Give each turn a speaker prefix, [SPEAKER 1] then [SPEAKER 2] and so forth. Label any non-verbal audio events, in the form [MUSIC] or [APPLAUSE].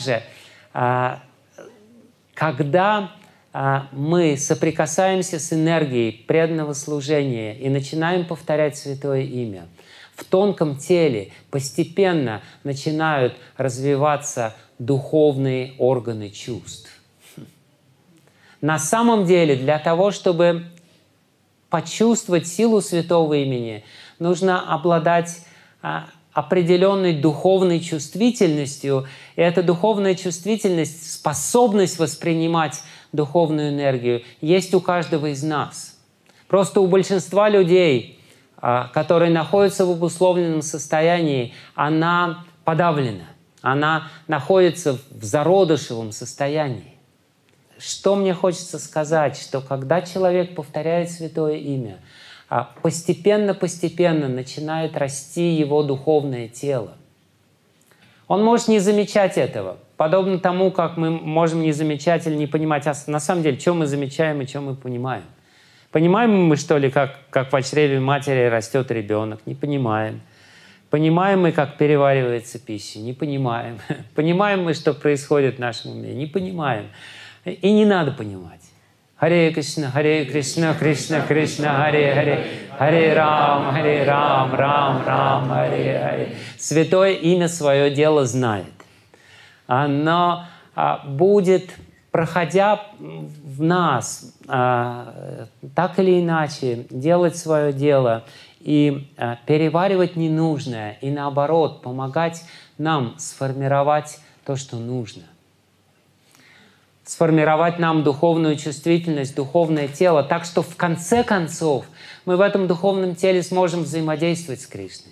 [SPEAKER 1] же, а, когда а, мы соприкасаемся с энергией преданного служения и начинаем повторять святое имя, в тонком теле постепенно начинают развиваться духовные органы чувств. На самом деле, для того, чтобы почувствовать силу святого имени, нужно обладать а, определенной духовной чувствительностью. И эта духовная чувствительность, способность воспринимать духовную энергию есть у каждого из нас. Просто у большинства людей, а, которые находятся в обусловленном состоянии, она подавлена. Она находится в зародышевом состоянии. Что мне хочется сказать, что когда человек повторяет святое имя, постепенно-постепенно а начинает расти его духовное тело. Он может не замечать этого, подобно тому, как мы можем не замечать или не понимать, а на самом деле, что мы замечаем и что мы понимаем. Понимаем мы, что ли, как, как в чреве матери растет ребенок? Не понимаем. Понимаем мы, как переваривается пища? Не понимаем. [LAUGHS] Понимаем мы, что происходит в нашем уме? Не понимаем. И не надо понимать. Харе Кришна, Харе Кришна, Кришна Кришна, Харе Харе, Харе Рам, Харе Рам, Рам, Рам, Харе Харе. Святое имя свое дело знает. Оно а, будет, проходя в нас, а, так или иначе, делать свое дело и а, переваривать ненужное, и наоборот, помогать нам сформировать то, что нужно – сформировать нам духовную чувствительность, духовное тело, так что в конце концов мы в этом духовном теле сможем взаимодействовать с Кришной.